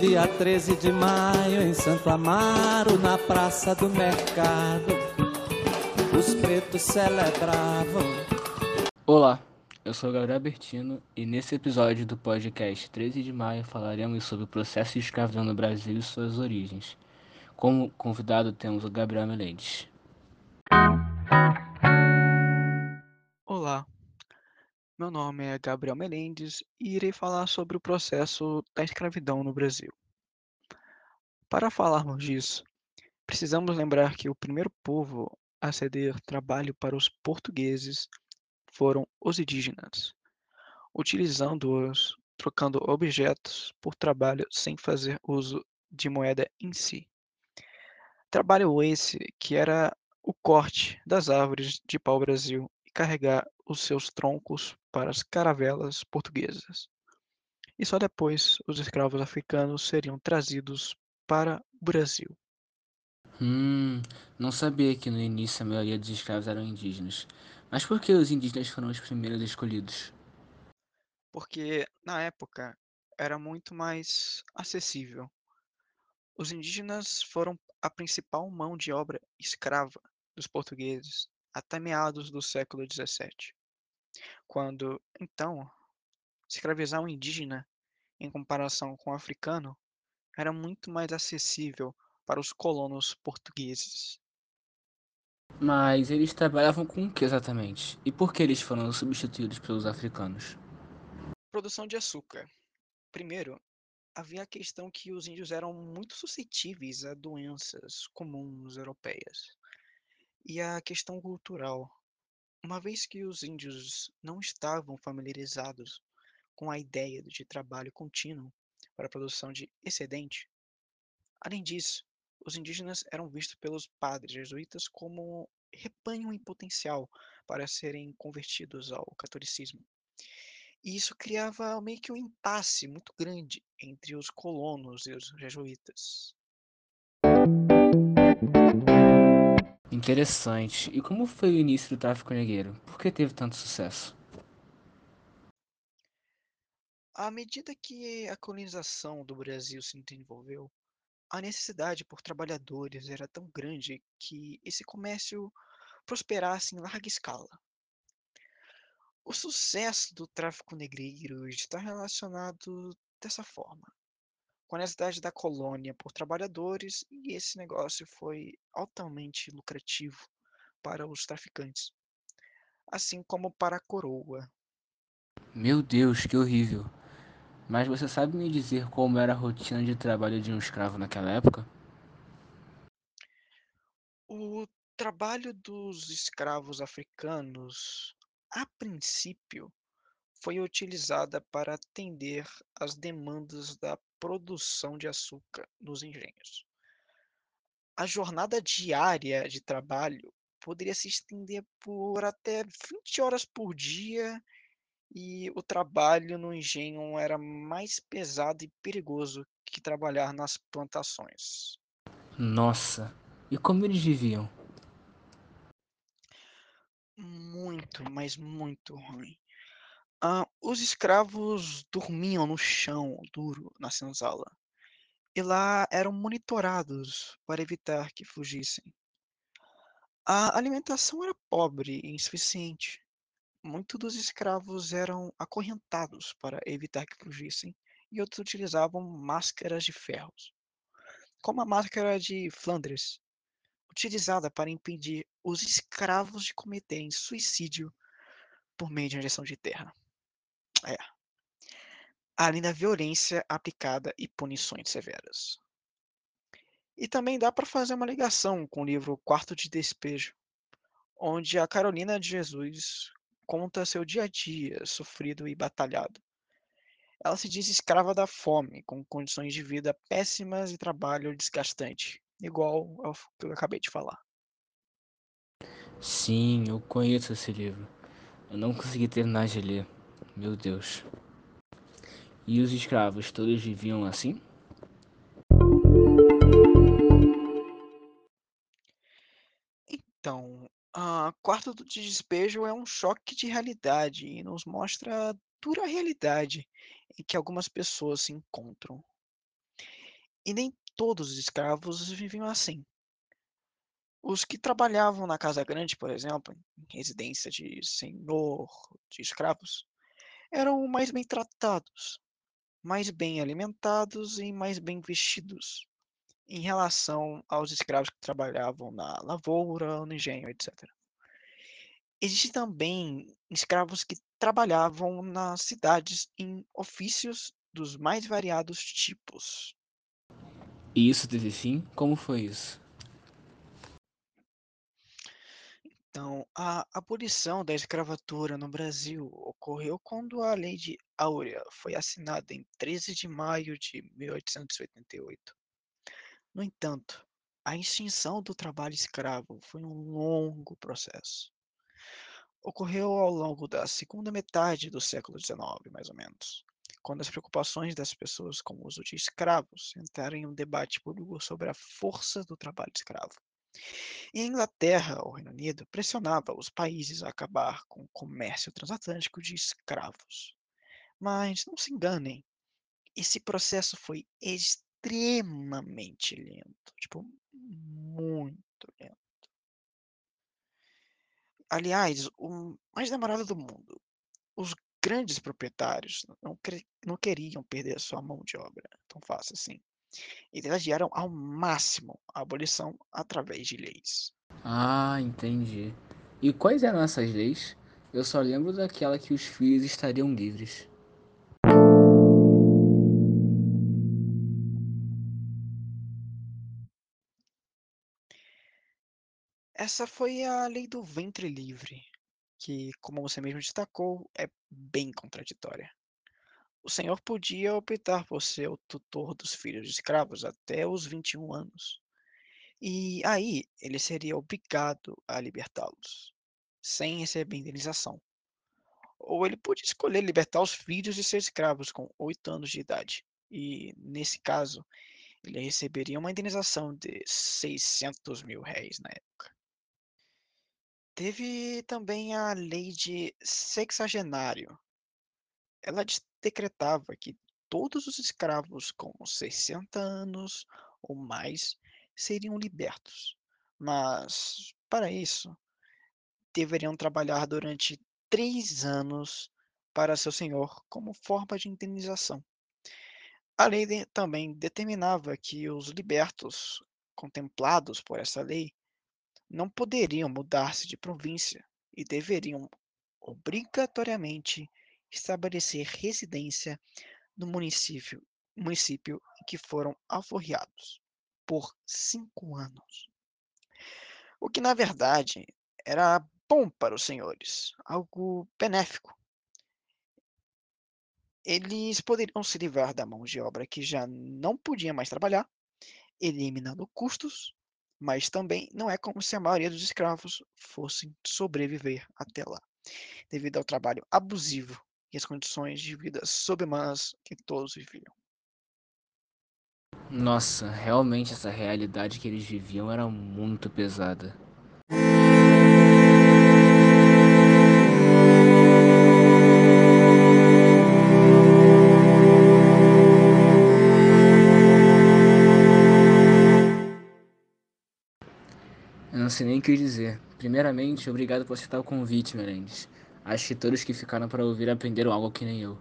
dia 13 de maio, em Santo Amaro, na Praça do Mercado, os pretos celebravam. Olá, eu sou Gabriel Bertino e nesse episódio do podcast 13 de maio falaremos sobre o processo de escravidão no Brasil e suas origens. Como convidado temos o Gabriel Melendez. Olá, meu nome é Gabriel Menendez e irei falar sobre o processo da escravidão no Brasil. Para falarmos disso, precisamos lembrar que o primeiro povo a ceder trabalho para os portugueses foram os indígenas, utilizando-os, trocando objetos por trabalho sem fazer uso de moeda em si. Trabalho esse que era o corte das árvores de pau-brasil e carregar os seus troncos para as caravelas portuguesas. E só depois os escravos africanos seriam trazidos para o Brasil. Hum, não sabia que no início a maioria dos escravos eram indígenas. Mas por que os indígenas foram os primeiros escolhidos? Porque na época era muito mais acessível. Os indígenas foram a principal mão de obra escrava dos portugueses até meados do século XVII quando, então, escravizar um indígena, em comparação com o africano, era muito mais acessível para os colonos portugueses. Mas eles trabalhavam com o que exatamente? E por que eles foram substituídos pelos africanos? Produção de açúcar. Primeiro, havia a questão que os índios eram muito suscetíveis a doenças comuns europeias. E a questão cultural. Uma vez que os índios não estavam familiarizados com a ideia de trabalho contínuo para a produção de excedente, além disso, os indígenas eram vistos pelos padres jesuítas como rebanho em potencial para serem convertidos ao catolicismo. E isso criava meio que um impasse muito grande entre os colonos e os jesuítas. Interessante. E como foi o início do tráfico negreiro? Por que teve tanto sucesso? À medida que a colonização do Brasil se desenvolveu, a necessidade por trabalhadores era tão grande que esse comércio prosperasse em larga escala. O sucesso do tráfico negreiro está relacionado dessa forma com a necessidade da colônia por trabalhadores, e esse negócio foi altamente lucrativo para os traficantes, assim como para a coroa. Meu Deus, que horrível! Mas você sabe me dizer como era a rotina de trabalho de um escravo naquela época? O trabalho dos escravos africanos, a princípio, foi utilizada para atender às demandas da produção de açúcar nos engenhos. A jornada diária de trabalho poderia se estender por até 20 horas por dia e o trabalho no engenho era mais pesado e perigoso que trabalhar nas plantações. Nossa, e como eles viviam? Muito, mas muito ruim. Ah, os escravos dormiam no chão duro na senzala, e lá eram monitorados para evitar que fugissem. A alimentação era pobre e insuficiente. Muitos dos escravos eram acorrentados para evitar que fugissem, e outros utilizavam máscaras de ferros, como a máscara de Flandres, utilizada para impedir os escravos de cometerem suicídio por meio de injeção de terra. É. Além da violência aplicada e punições severas. E também dá para fazer uma ligação com o livro Quarto de Despejo, onde a Carolina de Jesus conta seu dia a dia sofrido e batalhado. Ela se diz escrava da fome, com condições de vida péssimas e trabalho desgastante, igual ao que eu acabei de falar. Sim, eu conheço esse livro. Eu não consegui terminar de ler. Meu Deus. E os escravos todos viviam assim? Então, a quarto de despejo é um choque de realidade e nos mostra a dura realidade em que algumas pessoas se encontram. E nem todos os escravos viviam assim. Os que trabalhavam na casa grande, por exemplo, em residência de senhor de escravos, eram mais bem tratados, mais bem alimentados e mais bem vestidos em relação aos escravos que trabalhavam na lavoura, no engenho, etc. Existem também escravos que trabalhavam nas cidades em ofícios dos mais variados tipos. E isso teve fim? Como foi isso? Então, a abolição da escravatura no Brasil ocorreu quando a Lei de Áurea foi assinada em 13 de maio de 1888. No entanto, a extinção do trabalho escravo foi um longo processo. Ocorreu ao longo da segunda metade do século XIX, mais ou menos, quando as preocupações das pessoas com o uso de escravos entraram em um debate público sobre a força do trabalho escravo. E a Inglaterra, o Reino Unido, pressionava os países a acabar com o comércio transatlântico de escravos. Mas não se enganem, esse processo foi extremamente lento, tipo, muito lento. Aliás, o mais demorado do mundo. Os grandes proprietários não, não queriam perder sua mão de obra tão fácil assim. Eles adiaram ao máximo a abolição através de leis. Ah, entendi. E quais eram essas leis? Eu só lembro daquela que os filhos estariam livres. Essa foi a lei do ventre livre, que, como você mesmo destacou, é bem contraditória. O senhor podia optar por ser o tutor dos filhos de escravos até os 21 anos. E aí ele seria obrigado a libertá-los, sem receber indenização. Ou ele podia escolher libertar os filhos de seus escravos com 8 anos de idade. E, nesse caso, ele receberia uma indenização de 600 mil réis na época. Teve também a lei de sexagenário. Ela decretava que todos os escravos com 60 anos ou mais seriam libertos, mas, para isso, deveriam trabalhar durante três anos para seu senhor como forma de indenização. A lei de, também determinava que os libertos contemplados por essa lei não poderiam mudar-se de província e deveriam obrigatoriamente estabelecer residência no município, município que foram alforriados por cinco anos. O que, na verdade, era bom para os senhores, algo benéfico. Eles poderiam se livrar da mão de obra que já não podia mais trabalhar, eliminando custos mas também não é como se a maioria dos escravos fossem sobreviver até lá, devido ao trabalho abusivo e as condições de vida subhumanas que todos viviam. Nossa, realmente essa realidade que eles viviam era muito pesada. não sei nem o que dizer. Primeiramente, obrigado por aceitar o convite, Merendes. Acho que todos que ficaram para ouvir aprenderam algo que nem eu.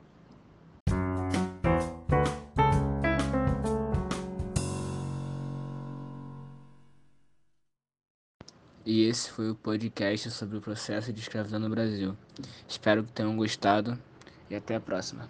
E esse foi o podcast sobre o processo de escravidão no Brasil. Espero que tenham gostado e até a próxima.